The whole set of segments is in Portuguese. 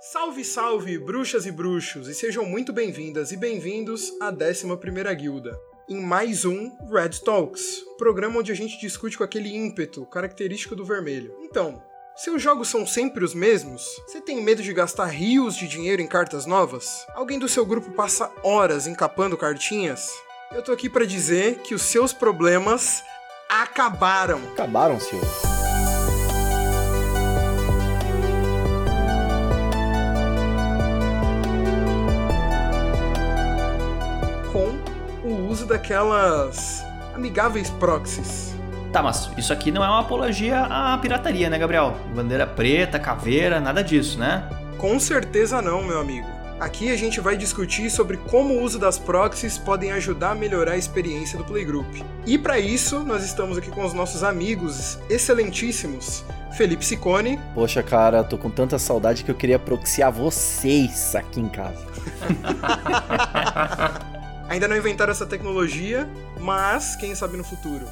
Salve, salve, bruxas e bruxos, e sejam muito bem-vindas e bem-vindos à 11ª Guilda. Em mais um Red Talks, programa onde a gente discute com aquele ímpeto característico do vermelho. Então, seus jogos são sempre os mesmos? Você tem medo de gastar rios de dinheiro em cartas novas? Alguém do seu grupo passa horas encapando cartinhas? Eu tô aqui para dizer que os seus problemas acabaram. Acabaram, senhor. Daquelas amigáveis proxies. Tá, mas isso aqui não é uma apologia à pirataria, né, Gabriel? Bandeira preta, caveira, nada disso, né? Com certeza não, meu amigo. Aqui a gente vai discutir sobre como o uso das proxies podem ajudar a melhorar a experiência do Playgroup. E para isso, nós estamos aqui com os nossos amigos excelentíssimos, Felipe Sicone. Poxa, cara, tô com tanta saudade que eu queria proxiar vocês aqui em casa. Ainda não inventaram essa tecnologia, mas quem sabe no futuro.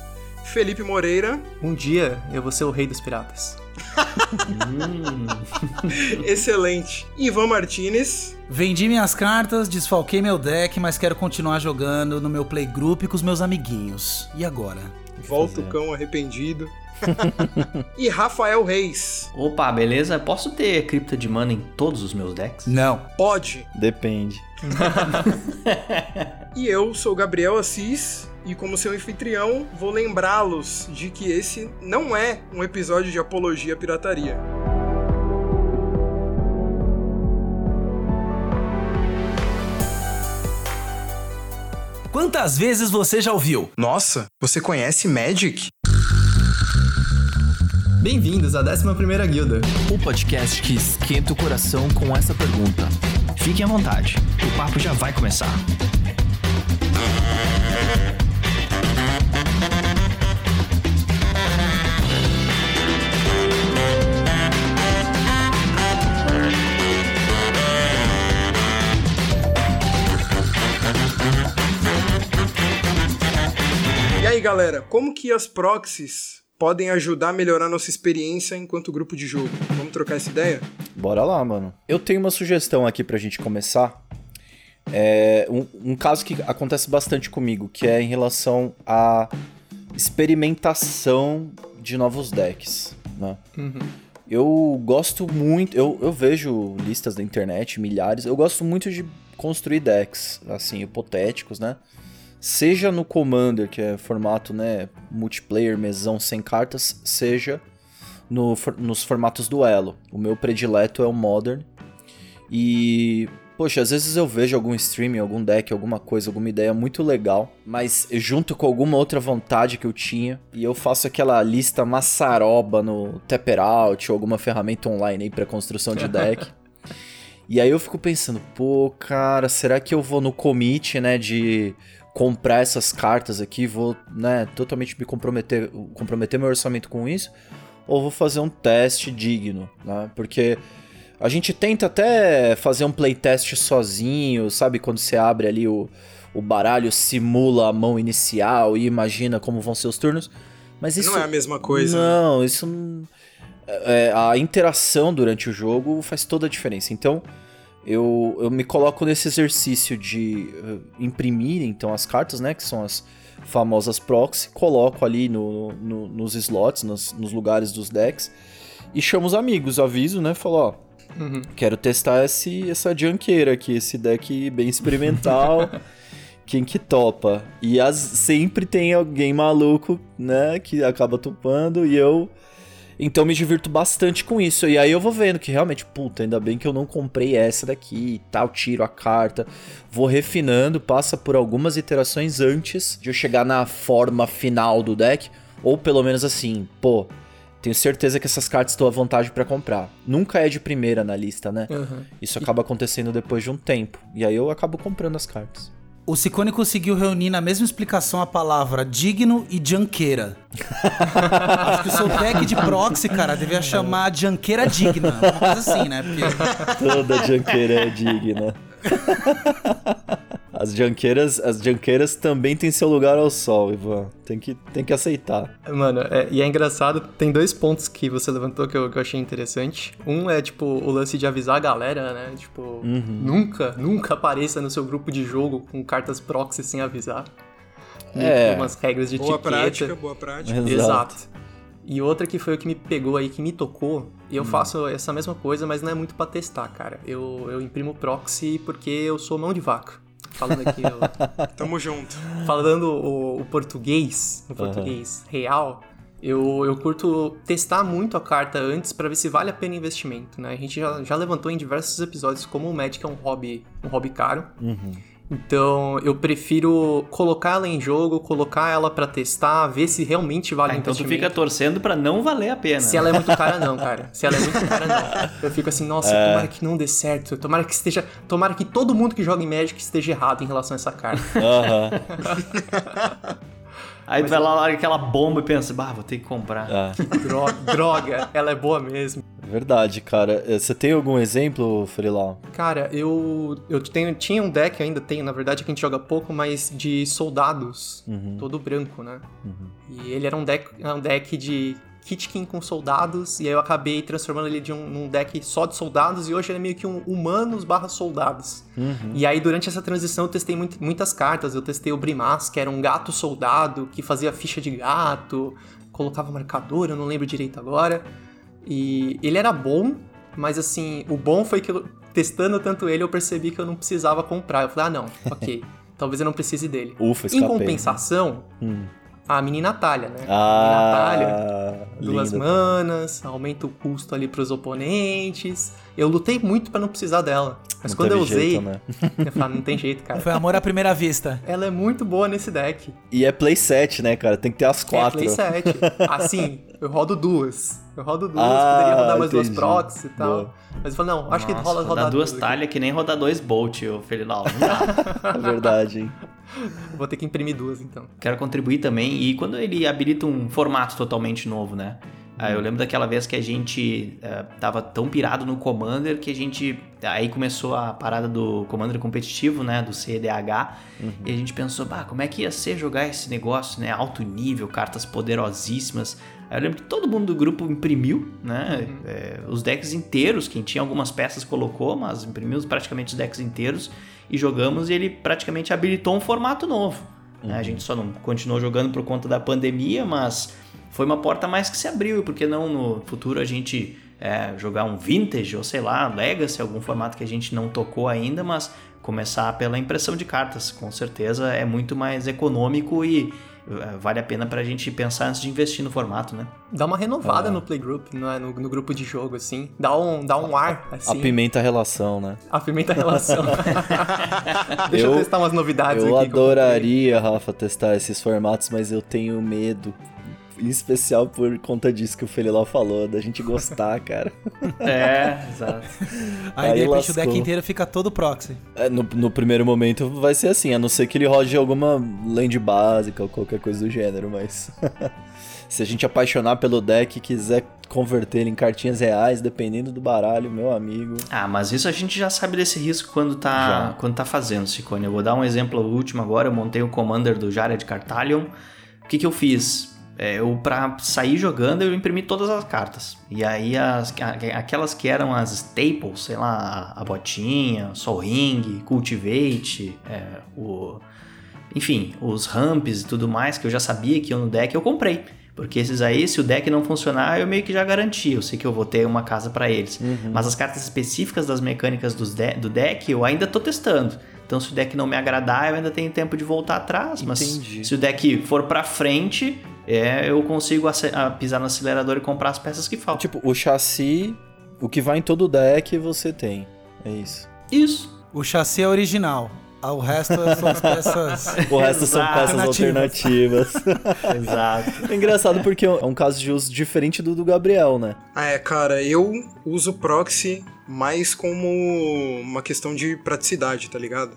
Felipe Moreira. Um dia eu vou ser o rei dos piratas. Excelente. Ivan Martinez. Vendi minhas cartas, desfalquei meu deck, mas quero continuar jogando no meu playgroup com os meus amiguinhos. E agora? Volta o cão arrependido. e Rafael Reis. Opa, beleza? Posso ter cripta de mana em todos os meus decks? Não. Pode. Depende. e eu sou Gabriel Assis e como seu anfitrião, vou lembrá-los de que esse não é um episódio de apologia à pirataria. Quantas vezes você já ouviu? Nossa, você conhece Magic? Bem-vindos à 11ª Guilda. O podcast que esquenta o coração com essa pergunta. Fiquem à vontade, o papo já vai começar. Aí, galera, como que as proxies podem ajudar a melhorar nossa experiência enquanto grupo de jogo? Vamos trocar essa ideia? Bora lá, mano. Eu tenho uma sugestão aqui pra gente começar. É um, um caso que acontece bastante comigo, que é em relação à experimentação de novos decks, né? Uhum. Eu gosto muito, eu, eu vejo listas da internet, milhares, eu gosto muito de construir decks, assim, hipotéticos, né? Seja no Commander, que é formato, né, multiplayer, mesão sem cartas, seja no, nos formatos duelo. O meu predileto é o Modern. E, poxa, às vezes eu vejo algum streaming, algum deck, alguma coisa, alguma ideia muito legal, mas junto com alguma outra vontade que eu tinha, e eu faço aquela lista maçaroba no Taperout ou alguma ferramenta online aí para construção de deck. e aí eu fico pensando, pô, cara, será que eu vou no commit, né, de comprar essas cartas aqui, vou, né, totalmente me comprometer, comprometer meu orçamento com isso, ou vou fazer um teste digno, né? Porque a gente tenta até fazer um playtest sozinho, sabe? Quando você abre ali o, o baralho, simula a mão inicial e imagina como vão ser os turnos. Mas isso não é a mesma coisa. Não, né? isso é, a interação durante o jogo faz toda a diferença. Então, eu, eu me coloco nesse exercício de uh, imprimir então as cartas, né, que são as famosas proxy, coloco ali no, no nos slots, nos, nos, lugares dos decks e chamo os amigos, aviso, né, falo, ó, uhum. quero testar esse, essa junkeira aqui, esse deck bem experimental. quem que topa? E as, sempre tem alguém maluco, né, que acaba topando e eu então me divirto bastante com isso. E aí eu vou vendo que realmente, puta, ainda bem que eu não comprei essa daqui e tal, tiro a carta, vou refinando, passa por algumas iterações antes de eu chegar na forma final do deck, ou pelo menos assim, pô, tenho certeza que essas cartas estou à vontade para comprar. Nunca é de primeira na lista, né? Uhum. Isso acaba acontecendo depois de um tempo. E aí eu acabo comprando as cartas. O Ciccone conseguiu reunir na mesma explicação a palavra digno e janqueira. Acho que o seu deck de proxy, cara, devia chamar janqueira digna. Uma coisa assim, né? Porque... Toda janqueira é digna. As janqueiras, as janqueiras também têm seu lugar ao sol, Ivan. Tem que, tem que aceitar. Mano, é- e é engraçado, tem dois pontos que você levantou que eu, que eu achei interessante. Um é, tipo, o lance de avisar a galera, né? Tipo, nunca, nunca apareça no seu grupo de jogo com cartas proxy sem avisar. É. Umas regras de Boa etiqueta. prática, boa prática. Exato. Exato. E outra que foi o que me pegou aí, que me tocou, e eu Hum. faço essa mesma coisa, mas não é muito pra testar, cara. Eu, eu imprimo proxy porque eu sou mão de vaca. Falando aqui, eu- Tamo junto. falando o, o português, o português real, eu, eu curto testar muito a carta antes pra ver se vale a pena o investimento, né? A gente já, já levantou em diversos episódios como o Magic é um hobby, um hobby caro. Então, eu prefiro colocar ela em jogo, colocar ela pra testar, ver se realmente vale Ah, o então tu investimento. fica torcendo pra não valer a pena. Se ela é muito cara, não, cara. Se ela é muito cara, não. Eu fico assim, nossa, tomara que não dê certo. Tomara que esteja. Tomara que todo mundo que joga em Magic esteja errado em relação a essa carta. Aham. Aí tu vai lá, larga aquela bomba e pensa, bah, vou ter que comprar. É, droga, droga, ela é boa mesmo. verdade, cara. Eh, Você tem algum exemplo, Freelau? Cara, eu, eu tenho, tinha um deck, ainda tenho, na verdade, que a gente joga pouco, mas de soldados, todo branco, né? E ele era um deck, era um deck de Kitkin com soldados, e aí eu acabei transformando ele de um, num deck só de soldados, e hoje ele é meio que um humanos barra soldados. E aí, durante essa transição, eu testei muito- muitas cartas. Eu testei o Brimas, que era um gato soldado, que fazia ficha de gato, colocava marcador, eu não lembro direito agora. E ele era bom, mas assim, o bom foi que eu, testando tanto ele, eu percebi que eu não precisava comprar. Eu falei, ah, não, ok, talvez eu não precise dele. Ufa, em escapei. compensação, Hum. A mini Natália, né? a mini Natália. Ah, Duas lindo. manas, aumenta o custo ali pros oponentes. Eu lutei muito pra não precisar dela. Mas Não quando eu usei, jeito, né? eu falei, não tem jeito, cara. Foi amor à primeira vista. Ela é muito boa nesse deck. E é playset, né, cara? Tem que ter as quatro. É playset. Assim, eu rodo duas. Eu rodo duas, Ah, poderia rodar mais duas entendi. procs e tal. Boa. Mas eu falei, não, acho que Nossa, rola rodar rodar duas aqui. talhas que nem rodar dois Bolt, ô Felilau. Não dá. É verdade, hein? Vou ter que imprimir duas, então. Quero contribuir também. E quando ele habilita um formato totalmente novo, né? Ah, eu lembro daquela vez que a gente eh, tava tão pirado no Commander que a gente. Aí começou a parada do Commander competitivo, né? Do CDH. E a gente pensou, bah, como é que ia ser jogar esse negócio, né? Alto nível, cartas poderosíssimas. Eu lembro que todo mundo do grupo imprimiu, né? eh, os decks inteiros. Quem tinha algumas peças colocou, mas imprimimos praticamente os decks inteiros e jogamos. E ele praticamente habilitou um formato novo. né? A gente só não continuou jogando por conta da pandemia, mas foi uma porta mais que se abriu. E por que não no futuro a gente é, jogar um Vintage ou sei lá, Legacy, algum formato que a gente não tocou ainda, mas começar pela impressão de cartas. Com certeza é muito mais econômico e é, vale a pena pra gente pensar antes de investir no formato, né? Dá uma É. renovada no playgroup, no, no, no grupo de jogo, assim. Dá um, dá um ar, assim. Apimenta a relação, né? Apimenta a relação. Deixa eu, Eu- testar umas novidades Eu aqui. que comprei. adoraria, Rafa, testar esses formatos, mas eu tenho medo. Em especial por conta disso que o Felilau falou, da gente gostar, cara. É, exato. Aí, Aí de repente o deck lascou. inteiro fica todo proxy. É, no, no primeiro momento vai ser assim, a não ser que ele rode alguma land básica ou qualquer coisa do gênero, mas. Se a gente apaixonar pelo deck e quiser converter ele em cartinhas reais, dependendo do baralho, meu amigo. Ah, mas isso a gente já sabe desse risco quando tá, Já. quando tá fazendo, Cicone. Eu vou dar um exemplo último agora. Eu montei o Commander do Jared Cartalion. O que, que eu fiz? É, eu, pra sair jogando, eu imprimi todas as cartas. E aí, as, aquelas que eram as staples, sei lá, a, botinha, Sol Ring, Cultivate, é, o... Enfim, os ramps e tudo mais que eu já sabia que iam no deck, eu comprei. Porque esses aí, se o deck não funcionar, eu meio que já garanti. Eu sei que eu vou ter uma casa pra eles. Mas as cartas específicas das mecânicas de- do deck, eu ainda tô testando. Então, se o deck não me agradar, eu ainda tenho tempo de voltar atrás. Mas Entendi. se o deck for pra frente, é, eu consigo pisar no acelerador e comprar as peças que faltam. Tipo, o chassi, o que vai em todo deck você tem. É isso. Isso. O chassi é original. Ah, O resto são as peças. O resto são peças alternativas. Exato. é engraçado porque é um caso de uso diferente do do Gabriel, né? Ah, é, cara, eu uso proxy mais como uma questão de praticidade, tá ligado?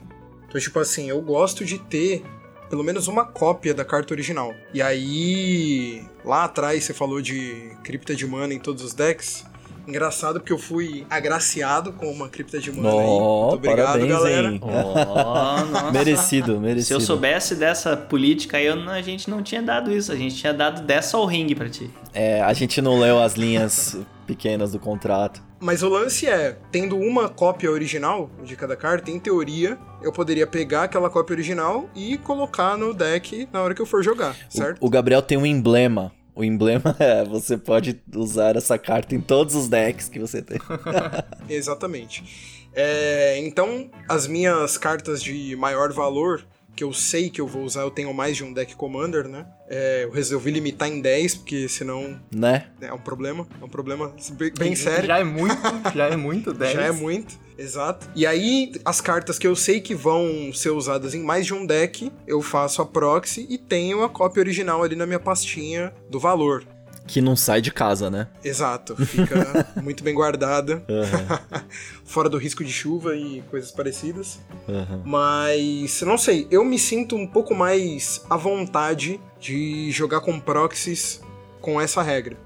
Então, tipo assim, eu gosto de ter pelo menos uma cópia da carta original. E aí, lá atrás você falou de cripta de mana em todos os decks. Engraçado porque eu fui agraciado com uma cripta de mana oh, aí. Muito obrigado, parabéns, galera. Hein? Oh, nossa. merecido, merecido. Se eu soubesse dessa política aí, eu, a gente não tinha dado isso. A gente tinha dado dessa ao ringue pra ti. É, a gente não leu as linhas pequenas do contrato. Mas o lance é, tendo uma cópia original de cada carta, em teoria, eu poderia pegar aquela cópia original e colocar no deck na hora que eu for jogar, certo? O, o Gabriel tem um emblema. O emblema é você pode usar essa carta em todos os decks que você tem. Exatamente. É, então, as minhas cartas de maior valor que eu sei que eu vou usar, eu tenho mais de um deck Commander, né? É, eu resolvi limitar em 10, porque senão. Né? É um problema. É um problema bem, bem sério. Já é muito, já é muito 10. Já é muito, exato. E aí, as cartas que eu sei que vão ser usadas em mais de um deck, eu faço a proxy e tenho a cópia original ali na minha pastinha do valor. Que não sai de casa, né? Exato, fica muito bem guardada, Uhum. fora do risco de chuva e coisas parecidas. Uhum. Mas, não sei, eu me sinto um pouco mais à vontade de jogar com proxies com essa regra.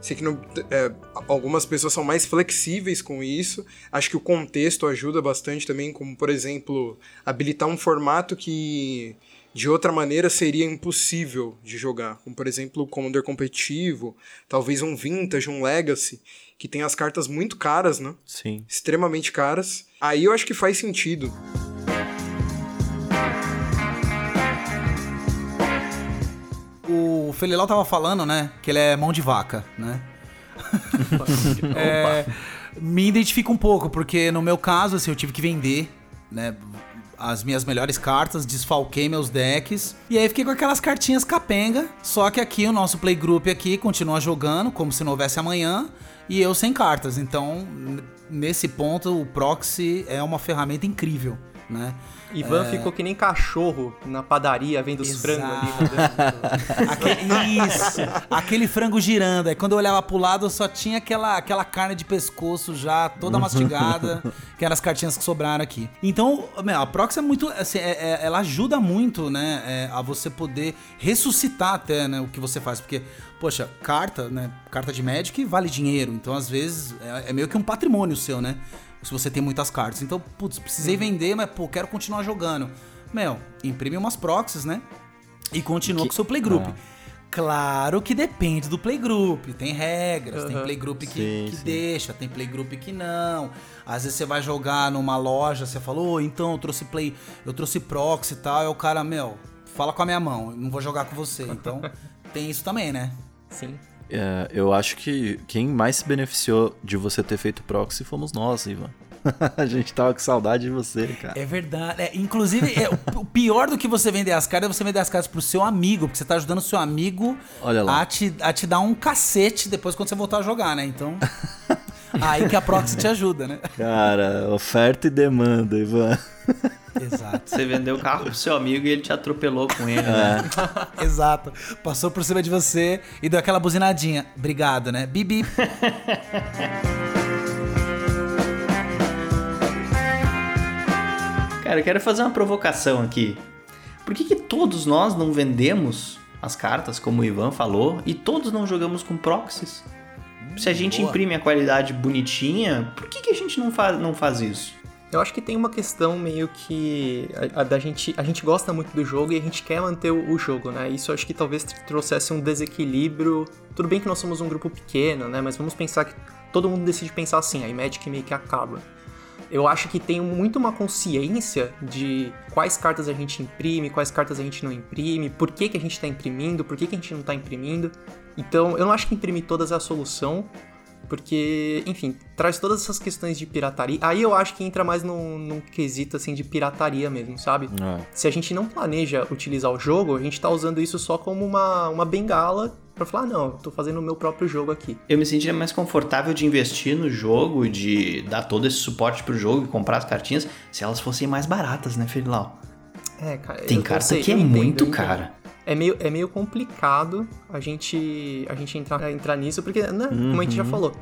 Sei que não- é, algumas pessoas são mais flexíveis com isso. Acho que o contexto ajuda bastante também, como, por exemplo, habilitar um formato que de outra maneira seria impossível de jogar. Como, por exemplo, o Commander competitivo, talvez um Vintage, um Legacy, que tem as cartas muito caras, né? Sim. extremamente caras. Aí eu acho que faz sentido. O Felilau tava falando, né? Que ele é mão de vaca, né? É, me identifica um pouco, porque no meu caso, assim, eu tive que vender, né? As minhas melhores cartas, desfalquei meus decks. E aí fiquei com aquelas cartinhas capenga. Só que aqui o nosso playgroup aqui continua jogando, como se não houvesse amanhã. E eu sem cartas. Então, nesse ponto, o proxy é uma ferramenta incrível, né? Ivan ficou que nem cachorro na padaria vendo os frangos ali. Aquele, isso, aquele frango girando. Aí quando eu olhava pro lado, só tinha aquela, aquela carne de pescoço já toda mastigada, que eram as cartinhas que sobraram aqui. Então, meu, a Proxy é muito. assim, é- é- ela ajuda muito, né? é, a você poder ressuscitar até né, o que você faz. Porque, poxa, carta, né? Carta de Magic vale dinheiro. Então, às vezes, é, é meio que um patrimônio seu, né? Se você tem muitas cartas. Então, putz, precisei vender, mas, pô, quero continuar jogando. Meu, imprime umas proxies, né? E continua Que- com o seu playgroup. Ah. Claro que depende do playgroup. Tem regras, tem Aham. playgroup que, Sim, que sim. deixa, tem playgroup que não. Às vezes você vai jogar numa loja, você falou, então eu trouxe play, eu trouxe proxy e tal, aí o cara, meu, fala com a minha mão, não vou jogar com você. Então tem isso também, né? Sim. É, eu acho que quem mais se beneficiou de você ter feito proxy fomos nós, Ivan. a gente tava com saudade de você, cara. É verdade. É, inclusive, é, o- pior do que você vender as cartas é você vender as cartas pro seu amigo, porque você tá ajudando o seu amigo Olha lá. a te, a te dar um cacete depois quando você voltar a jogar, né? Então. aí que a proxy te ajuda, né? Cara, oferta e demanda, Ivan. Exato. Você vendeu o carro pro seu amigo e ele te atropelou com ele, né? Exato. Passou por cima de você e deu aquela buzinadinha. Obrigado, né? Bibi. Cara, eu quero fazer uma provocação aqui. Por que, que todos nós não vendemos as cartas, como o Ivan falou, e todos não jogamos com proxies? Se a gente boa. imprime a qualidade bonitinha, por que, que a gente não faz, não faz isso? Eu acho que tem uma questão meio que a, a da gente, a gente gosta muito do jogo e a gente quer manter o, o jogo, né? Isso acho que talvez trouxesse um desequilíbrio. Tudo bem que nós somos um grupo pequeno, né? Mas vamos pensar que todo mundo decide pensar assim, aí Magic meio que acaba. Eu acho que tem muito uma consciência de quais cartas a gente imprime, quais cartas a gente não imprime, por que, que a gente está imprimindo, por que, que a gente não está imprimindo. Então, eu não acho que imprimir todas é a solução, porque, enfim, traz todas essas questões de pirataria. Aí eu acho que entra mais num, num quesito, assim, de pirataria mesmo, sabe? É. Se a gente não planeja utilizar o jogo, a gente tá usando isso só como uma, uma bengala pra falar, não, eu tô fazendo o meu próprio jogo aqui. Eu me sentiria mais confortável de investir no jogo, de dar todo esse suporte pro jogo e comprar as cartinhas, se elas fossem mais baratas, né, Felilau? É, cara. Tem carta sei, que é entendo, muito cara. É meio, é meio complicado a gente, a gente entrar, entrar nisso, porque, né, como a gente já falou,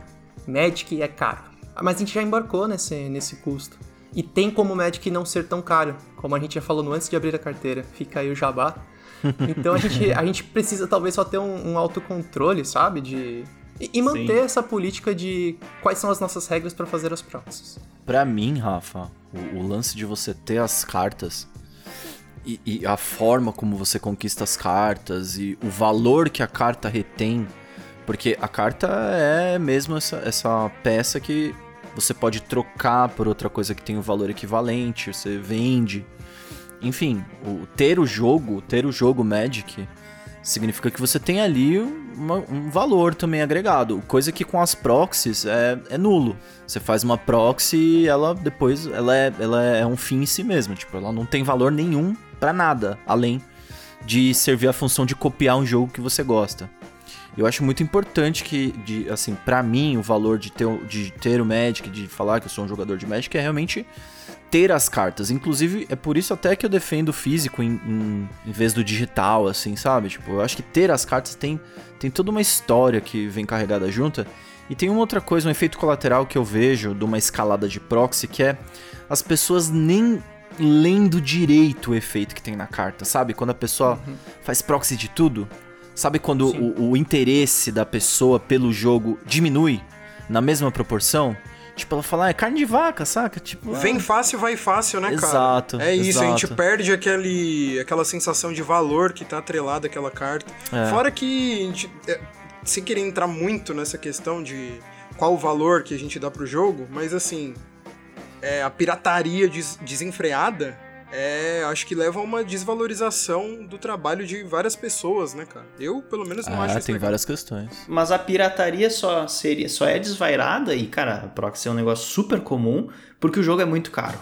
Magic é caro. Mas a gente já embarcou nesse, nesse custo. E tem como Magic não ser tão caro, como a gente já falou no antes de abrir a carteira. Fica aí o jabá. Então a gente, a gente precisa talvez só ter um, um autocontrole, sabe? De, E, e manter Sim. essa política de quais são as nossas regras para fazer as proxies. Para mim, Rafa, o, o, lance de você ter as cartas e, e, a forma como você conquista as cartas e o valor que a carta retém, porque a carta é mesmo essa, essa peça que você pode trocar por outra coisa que tem um valor equivalente, você vende. Enfim, o, ter o jogo, ter o jogo Magic significa que você tem ali uma, um valor também agregado, coisa que com as proxies é, é, nulo. Você faz uma proxy e ela depois ela é, ela é um fim em si mesma, tipo, ela não tem valor nenhum para nada, além de servir a função de copiar um jogo que você gosta. Eu acho muito importante que, de, assim, para mim, o valor de ter, de ter o Magic, de falar que eu sou um jogador de Magic, é realmente ter as cartas. Inclusive, é por isso até que eu defendo o físico em, em, em, vez do digital, assim, sabe? Tipo, eu acho que ter as cartas tem, tem toda uma história que vem carregada junta. E tem uma outra coisa, um efeito colateral que eu vejo de uma escalada de proxy, que é as pessoas nem lendo direito o efeito que tem na carta, sabe? Quando a pessoa uhum. faz proxy de tudo, sabe quando o, o interesse da pessoa pelo jogo diminui na mesma proporção? Tipo, ela fala, ah, é carne de vaca, saca? Tipo, Vem ah... fácil, vai fácil, né, cara? Exato. É isso, exato. a gente perde aquele, aquela sensação de valor que tá atrelada àquela carta. É. Fora que, a gente, é, sem querer entrar muito nessa questão de qual o valor que a gente dá pro jogo, mas assim, é, a pirataria des desenfreada é, acho que leva a uma desvalorização do trabalho de várias pessoas, né, cara? Eu, pelo menos, não ah, acho isso tem legal. várias questões. Mas a pirataria só seria, só é desvairada e, cara, proxy é um negócio super comum porque o jogo é muito caro.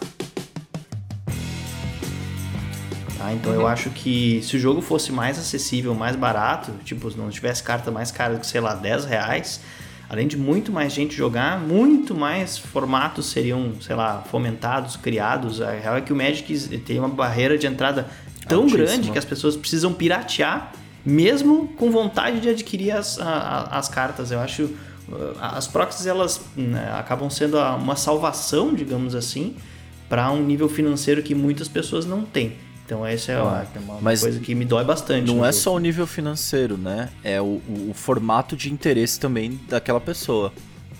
Tá? Então uhum. eu acho que se o jogo fosse mais acessível, mais barato, tipo, não tivesse carta mais cara do que, sei lá, 10 reais, além de muito mais gente jogar, muito mais formatos seriam, sei lá, fomentados, criados. A real é que o Magic tem uma barreira de entrada tão Altíssima. grande que as pessoas precisam piratear, mesmo com vontade de adquirir as, a, as cartas. Eu acho uh, as proxies elas né, acabam sendo uma salvação, digamos assim, para um nível financeiro que muitas pessoas não têm. Então essa é, ah, uma mas coisa que me dói bastante. Não é jogo. só o nível financeiro, né? É o, o, formato de interesse também daquela pessoa.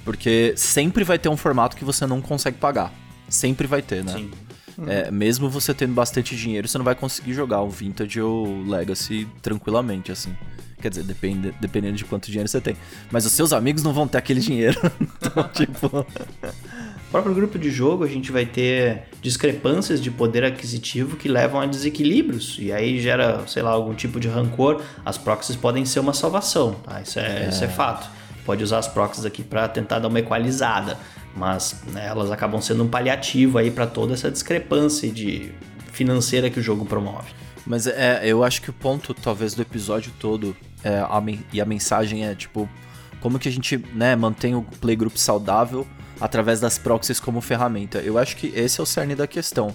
Porque sempre vai ter um formato que você não consegue pagar. Sempre vai ter, né? Sim. É, mesmo você tendo bastante dinheiro, você não vai conseguir jogar o Vintage ou o Legacy tranquilamente, assim. Quer dizer, depende, dependendo de quanto dinheiro você tem. Mas os seus amigos não vão ter aquele dinheiro. então, tipo. Próprio grupo de jogo, a gente vai ter discrepâncias de poder aquisitivo que levam a desequilíbrios. E aí gera, sei lá, algum tipo de rancor. As proxies podem ser uma salvação, tá? Isso é, é. Isso é fato. Pode usar as proxies aqui para tentar dar uma equalizada. Mas né, elas acabam sendo um paliativo aí para toda essa discrepância de financeira que o jogo promove. Mas é, eu acho que o ponto, talvez, do episódio todo é, a, e a mensagem é, tipo, como que a gente né, mantém o playgroup saudável através das proxies como ferramenta. Eu acho que esse é o cerne da questão.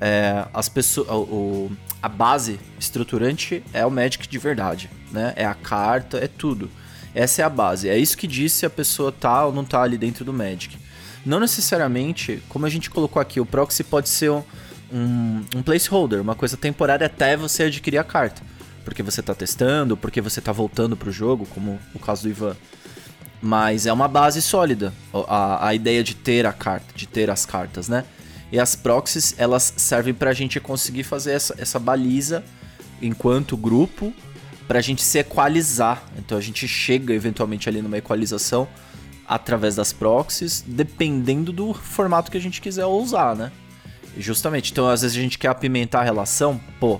É, as pessoas, o, a base estruturante é o Magic de verdade, né? É a carta, é tudo. Essa é a base. É isso que diz se a pessoa tá ou não tá ali dentro do Magic. Não necessariamente, como a gente colocou aqui, o proxy pode ser um, um, um placeholder, uma coisa temporária até você adquirir a carta. Porque você tá testando, porque você tá voltando pro jogo, como o caso do Ivan. Mas é uma base sólida a, a ideia de ter a carta, de ter as cartas, né? E as proxies, elas servem pra gente conseguir fazer essa, essa baliza enquanto grupo pra gente se equalizar. Então a gente chega eventualmente ali numa equalização através das proxies, dependendo do formato que a gente quiser usar, né? Justamente. Então às vezes a gente quer apimentar a relação, pô,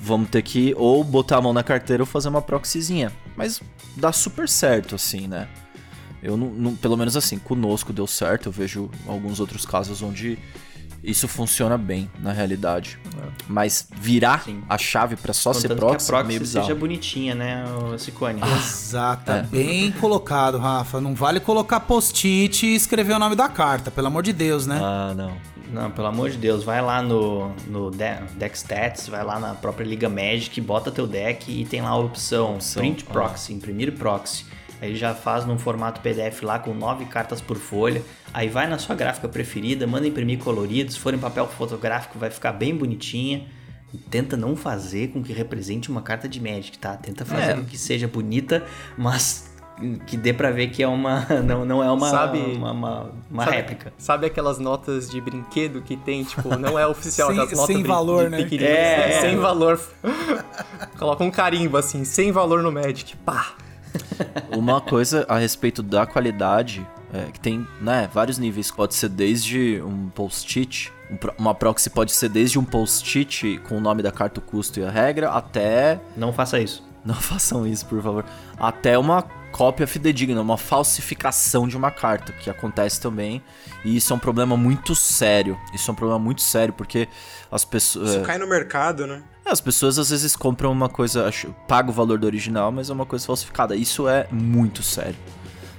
vamos ter que ou botar a mão na carteira ou fazer uma proxyzinha. Mas dá super certo assim, né? Eu não, não, pelo menos assim, conosco deu certo. Eu vejo alguns outros casos onde isso funciona bem na realidade. É. Mas virar Sim. a chave para só Contanto ser proxy, que a proxy é meio bizarro. seja bonitinha, né, Cicone? Ah, Exato, é. bem colocado, Rafa. Não vale colocar post-it e escrever o nome da carta, pelo amor de Deus, né? Ah, não. Não, pelo amor de Deus, vai lá no, no Deck Stats, vai lá na própria Liga Magic, bota teu deck e tem lá a opção, opção Print Proxy, ah. imprimir proxy. Aí já faz num formato PDF lá com nove cartas por folha. Aí vai na sua gráfica preferida, manda imprimir colorido. Se for em papel fotográfico, vai ficar bem bonitinha. E tenta não fazer com que represente uma carta de Magic, tá? Tenta fazer é. com que seja bonita, mas que dê pra ver que é uma. Não, não é uma, Sabe- uma, uma, uma sabe, réplica. Sabe aquelas notas de brinquedo que tem, tipo, não é oficial, Sem- das notas sem valor, de né? É, assim, é. sem valor. Coloca um carimbo assim, sem valor no Magic. Pá! Uma coisa a respeito da qualidade, é, que tem, né, vários níveis. Pode ser desde um post-it, um uma proxy pode ser desde um post-it com o nome da carta, o custo e a regra, até... Não faça isso. Não façam isso, por favor. Até uma cópia fidedigna, uma falsificação de uma carta, que acontece também. E isso é um problema muito sério. Isso é um problema muito sério, porque as pessoas... Isso cai no mercado, né? É, As pessoas às vezes compram uma coisa, paga o valor do original, mas é uma coisa falsificada. Isso é muito sério.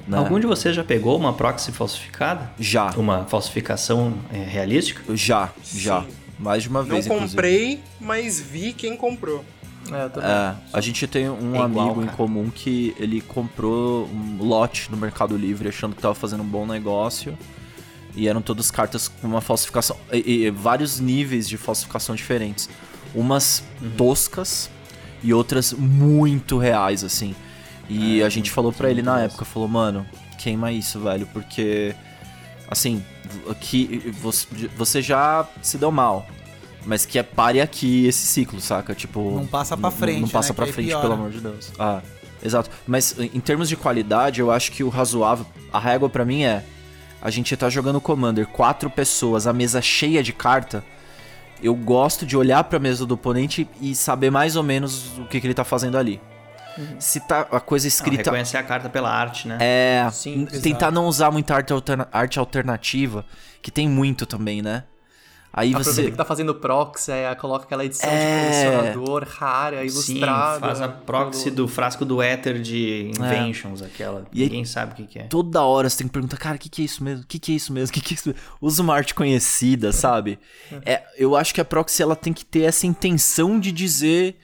né? Algum de vocês já pegou uma proxy falsificada? Já, Uma falsificação é, realística? já, já. Sim. Mais de uma Não vez, inclusive. comprei, mas vi quem comprou. É, eu também. É, a gente tem um É igual, amigo em cara. comum que ele comprou um lote no Mercado Livre achando que tava fazendo um bom negócio. E eram todas cartas com uma falsificação. E, e vários níveis de falsificação diferentes. Umas Uhum. toscas e outras muito reais, assim. E É, a gente falou pra são ele na época, falou, mano, queima isso, velho, porque. Assim, que você, você já se deu mal. Mas que é pare aqui esse ciclo, saca? Tipo. Não passa pra não- frente, Não passa né? pra Que frente, pelo amor de Deus. Ah, exato. Mas em termos de qualidade, eu acho que o razoável. A régua pra mim é. A gente tá jogando Commander, quatro pessoas, a mesa cheia de carta. Eu gosto de olhar pra mesa do oponente e saber mais ou menos o que, que ele tá fazendo ali. Se tá a coisa Não, escrita. reconhecer a carta pela arte, né? É, Sim, tentar não usar muita arte, alterna- arte alternativa, que tem muito também, né? Aí Aproveita você. que tá fazendo proxy, é, coloca aquela edição É. de colecionador rara, Sim, ilustrada. faz a proxy pelo- do frasco do éter de Inventions, aquela. E aí- Ninguém sabe o que, que é. Toda hora você tem que perguntar, cara, o que, que é isso mesmo? O que, que é isso mesmo? O que, que é isso mesmo? Usa uma arte conhecida, sabe? É, eu acho que a proxy ela tem que ter essa intenção de dizer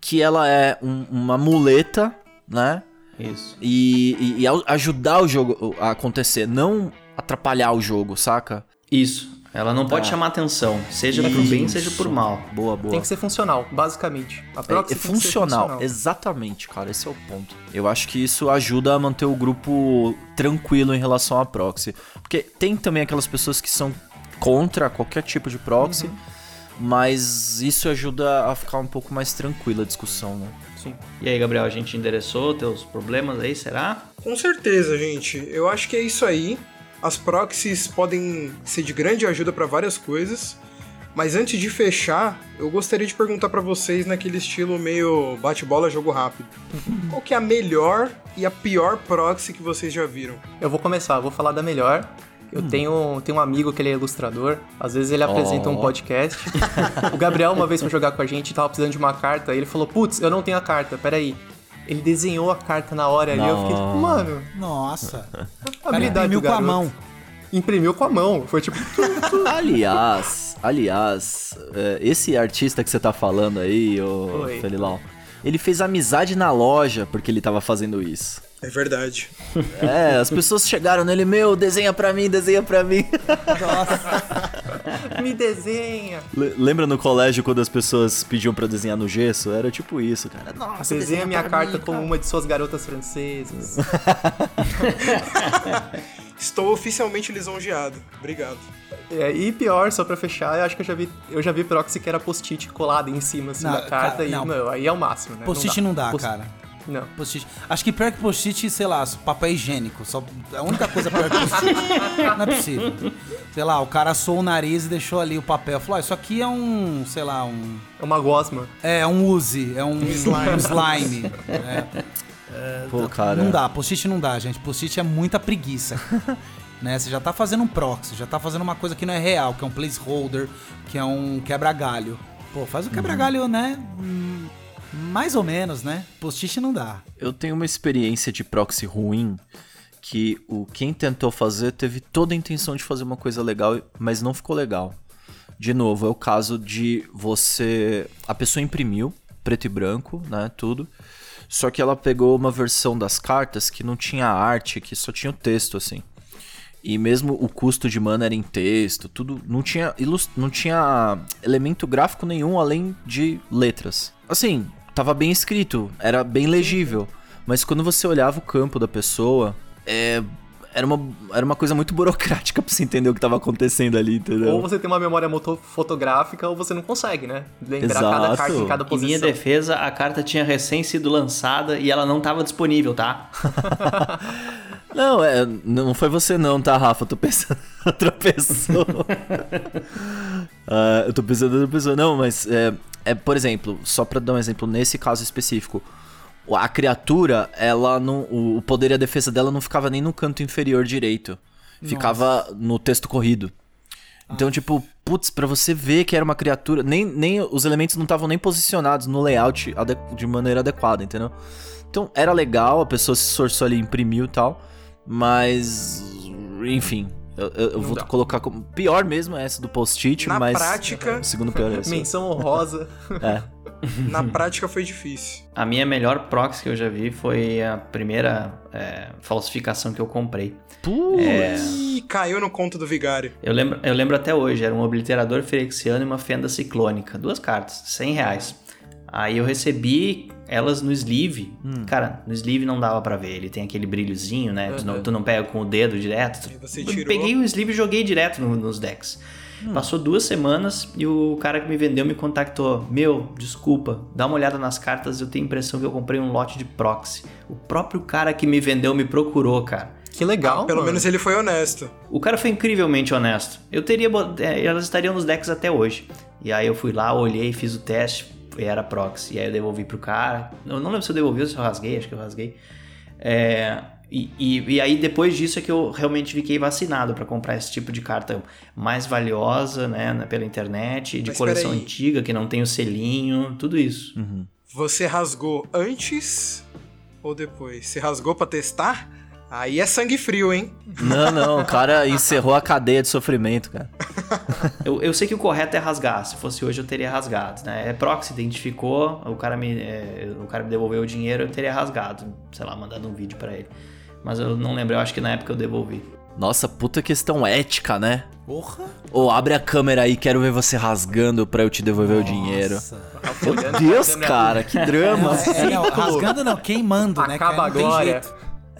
que ela é um- uma muleta, né? Isso. E, e- e ajudar o jogo a acontecer, não atrapalhar o jogo, saca? Isso. Ela não pode Tá. chamar atenção, seja por bem, seja por mal. Boa, boa. Tem que ser funcional, basicamente. A É, proxy é tem que ser funcional, exatamente, cara, esse é o ponto. Eu acho que isso ajuda a manter o grupo tranquilo em relação à proxy. Porque tem também aquelas pessoas que são contra qualquer tipo de proxy, Uhum. mas isso ajuda a ficar um pouco mais tranquila a discussão, né? Sim. E aí, Gabriel, a gente endereçou teus problemas aí, será? Com certeza, gente. Eu acho que é isso aí. As proxies podem ser de grande ajuda para várias coisas. Mas antes de fechar, eu gostaria de perguntar para vocês naquele estilo meio bate-bola, jogo rápido. Qual que é a melhor e a pior proxy que vocês já viram? Eu vou começar, eu vou falar da melhor. Eu tenho, tenho um amigo que ele é ilustrador. Às vezes ele apresenta um Ó. podcast. o Gabriel, uma vez foi jogar com a gente, tava precisando de uma carta. E ele falou: Putz, eu não tenho a carta, peraí. Ele desenhou a carta na hora ali. Eu fiquei tipo, Não. mano, Nossa. a habilidade imprimiu do com a mão. Imprimiu com a mão. Foi tipo, Aliás, aliás, é, esse artista que você tá falando aí, ô Oi. Felilau, ele fez amizade na loja porque ele tava fazendo isso. É verdade. É, as pessoas chegaram nele, meu, desenha pra mim, desenha pra mim. me desenha. Le- Lembra no colégio quando as pessoas pediam pra desenhar no gesso? Era tipo isso, cara. Nossa, Desenha minha pra carta mim, como cara. uma de suas garotas francesas. Estou oficialmente lisonjeado. Obrigado. É, e pior, só pra fechar, eu acho que eu já vi, eu já vi proxy que era post-it colado em cima assim, Não, da carta. cara, e, não. meu, aí é o máximo, né? Post-it não dá, Post- cara. Não. Post-it. Acho que pior que post-it, sei lá, papel higiênico. Só, a única coisa pior que post-it. Não é possível. Sei lá, o cara assou o nariz e deixou ali o papel. Falou, ó, isso aqui é um, sei lá, um... É uma gosma. É, um Uzi, é um slime. Um slime. É, Pô, cara. Não dá, post-it não dá, gente. Post-it é muita preguiça. né? Você já tá fazendo um proxy, já tá fazendo uma coisa que não é real, que é um placeholder, que é um quebra-galho. Pô, faz o quebra-galho, né? Mais ou menos, né? Post-it não dá. Eu tenho uma experiência de proxy ruim que o quem tentou fazer teve toda a intenção de fazer uma coisa legal, mas não ficou legal. De novo, é o caso de você. A pessoa imprimiu, preto e branco, né? Tudo. Só que ela pegou uma versão das cartas que não tinha arte, que só tinha o texto, assim. E mesmo o custo de mana era em texto, tudo. Não tinha, ilus- não tinha elemento gráfico nenhum além de letras. Assim, tava bem escrito, era bem legível. Mas quando você olhava o campo da pessoa, é, era uma, era uma coisa muito burocrática pra você entender o que tava acontecendo ali, entendeu? Ou você tem uma memória fotográfica ou você não consegue, né? Lembrar Exato. cada carta em cada Em posição. minha defesa, a carta tinha recém sido lançada e ela não estava disponível, tá? Não, é, não foi você não, tá, Rafa? Eu tô pensando em outra pessoa. Ah, eu tô pensando em outra pessoa. Não, mas é, é, por exemplo, só pra dar um exemplo, nesse caso específico, a criatura, ela não. O poder e a defesa dela não ficava nem no canto inferior direito. Ficava no texto corrido. Então, tipo, putz, pra você ver que era uma criatura. Nem, nem os elementos não estavam nem posicionados no layout de maneira adequada, entendeu? Então era legal, a pessoa se esforçou ali, imprimiu e tal. Mas. Enfim. Eu, eu- eu vou dá. colocar como. Pior mesmo é essa do post-it, Na mas. prática- O segundo pior é esse. Menção honrosa. É. Na prática foi difícil. A minha melhor proxy que eu já vi foi a primeira é, falsificação que eu comprei. Putz. Ih, caiu no conto do vigário. Eu lembro, eu lembro até hoje, era um obliterador ferexiano e uma fenda ciclônica. Duas cartas, 100 reais. Aí eu recebi elas no sleeve. Cara, no sleeve não dava pra ver. Ele tem aquele brilhozinho, né? Tu, não, tu não pega com o dedo direto. Tirou. peguei o sleeve e joguei direto no- nos decks. Passou duas semanas e o cara que me vendeu me contactou. Meu, desculpa, dá uma olhada nas cartas. Eu tenho a impressão que eu comprei um lote de proxy. O próprio cara que me vendeu me procurou, cara. Que legal, Pelo mano. menos ele foi honesto. O cara foi incrivelmente honesto. Eu teria. bot- é, elas estariam nos decks até hoje. E aí eu fui lá, olhei, fiz o teste era proxy. E aí eu devolvi pro cara. Eu não lembro se eu devolvi ou se eu rasguei, acho que eu rasguei. É, e, e- e aí depois disso é que eu realmente fiquei vacinado pra comprar esse tipo de carta mais valiosa, né, pela internet, de Mas coleção antiga, que não tem o selinho, tudo isso. Você rasgou antes ou depois? Você rasgou pra testar? Aí é sangue frio, hein? Não, não, o cara encerrou a cadeia de sofrimento, cara. Eu, eu sei que o correto é rasgar. Se fosse hoje, eu teria rasgado, né? É proxy, identificou, o cara me, é, o cara me devolveu o dinheiro, eu teria rasgado. Sei lá, mandado um vídeo pra ele. Mas eu não lembro, eu acho que na época eu devolvi. Nossa, puta questão ética, né? Porra. Ô, abre a câmera aí, quero ver você rasgando pra eu te devolver o dinheiro. Nossa. Meu Deus, cara, que drama. É, é, não, rasgando não, queimando, né? Acaba agora.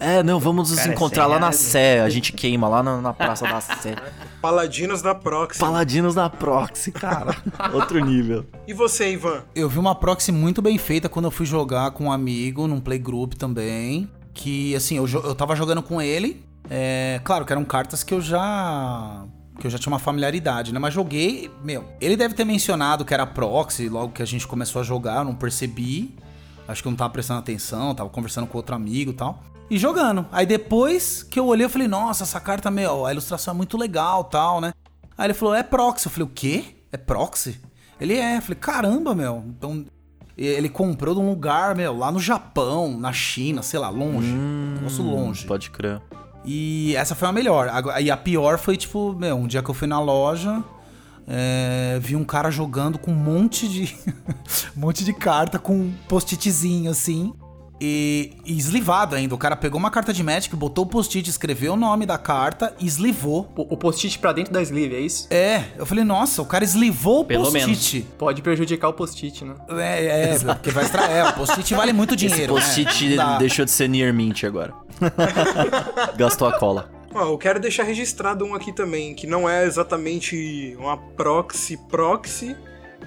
É, não, vamos nos Cara, é encontrar 100 lá na Sé. A gente queima lá na, na Praça da Sé. Paladinos da Proxy. Paladinos da Proxy, cara. Outro nível. E você, Ivan? Eu vi uma proxy muito bem feita quando eu fui jogar com um amigo num playgroup também. Que, assim, eu, eu tava jogando com ele. É, claro que eram cartas que eu já. que eu já tinha uma familiaridade, né? Mas joguei. Meu, ele deve ter mencionado que era proxy logo que a gente começou a jogar, eu não percebi. Acho que eu não tava prestando atenção, tava conversando com outro amigo e tal. E jogando. Aí depois que eu olhei, eu falei, nossa, essa carta, meu, a ilustração é muito legal tal, né? Aí ele falou, é proxy. Eu falei, o quê? É proxy? Ele é. Eu falei, caramba, meu. Então. Ele comprou de um lugar, meu, lá no Japão, na China, sei lá, longe. negócio longe. Pode crer. E essa foi a melhor. E a pior foi, tipo, meu, um dia que eu fui na loja, é, vi um cara jogando com um monte de. um monte de carta com um post-itzinho, assim. E, e eslivado ainda. O cara pegou uma carta de Magic, botou o post-it, escreveu o nome da carta e eslivou. O, o post-it pra dentro da sleeve, é isso? É, eu falei, nossa, o cara eslivou o Pelo post-it. Pode prejudicar o post-it, né? É, é, porque vai extrair. É, o post-it vale muito Esse dinheiro. post-it né? Não dá. deixou de ser near mint agora. Gastou a cola. Ó, eu quero deixar registrado um aqui também, que não é exatamente uma proxy proxy,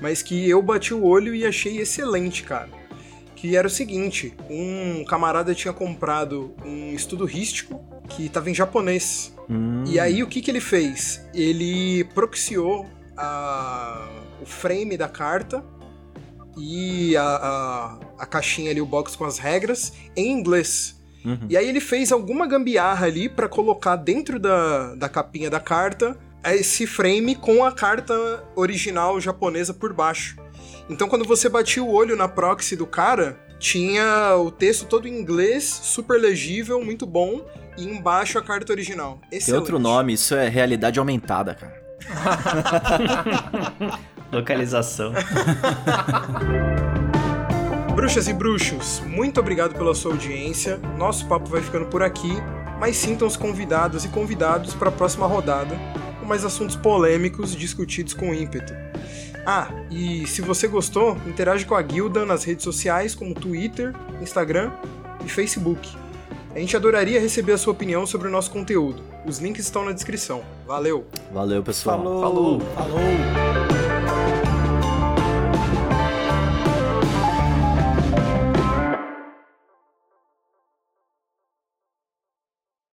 mas que eu bati o olho e achei excelente, cara. Que era o seguinte, um camarada tinha comprado um estudo rístico que estava em japonês. Hum, E aí o que, que ele fez? Ele proxiou a- o frame da carta e a, a, a caixinha ali, o box com as regras, em inglês. Uhum. E aí ele fez alguma gambiarra ali pra colocar dentro da, da capinha da carta esse frame com a carta original japonesa por baixo. Então quando você batia o olho na proxy do cara, tinha o texto todo em inglês, super legível, muito bom, e embaixo a carta original. Tem Excelente. outro nome, isso é realidade aumentada, cara. Localização. Bruxas e bruxos, muito obrigado pela sua audiência. Nosso papo vai ficando por aqui, mas sintam-se convidados e convidados para a próxima rodada com mais assuntos polêmicos discutidos com ímpeto. Ah, e se você gostou, interage com a guilda nas redes sociais como Twitter, Instagram e Facebook. A gente adoraria receber a sua opinião sobre o nosso conteúdo. Os links estão na descrição. Valeu! Valeu, pessoal. Falou. Falou. Falou!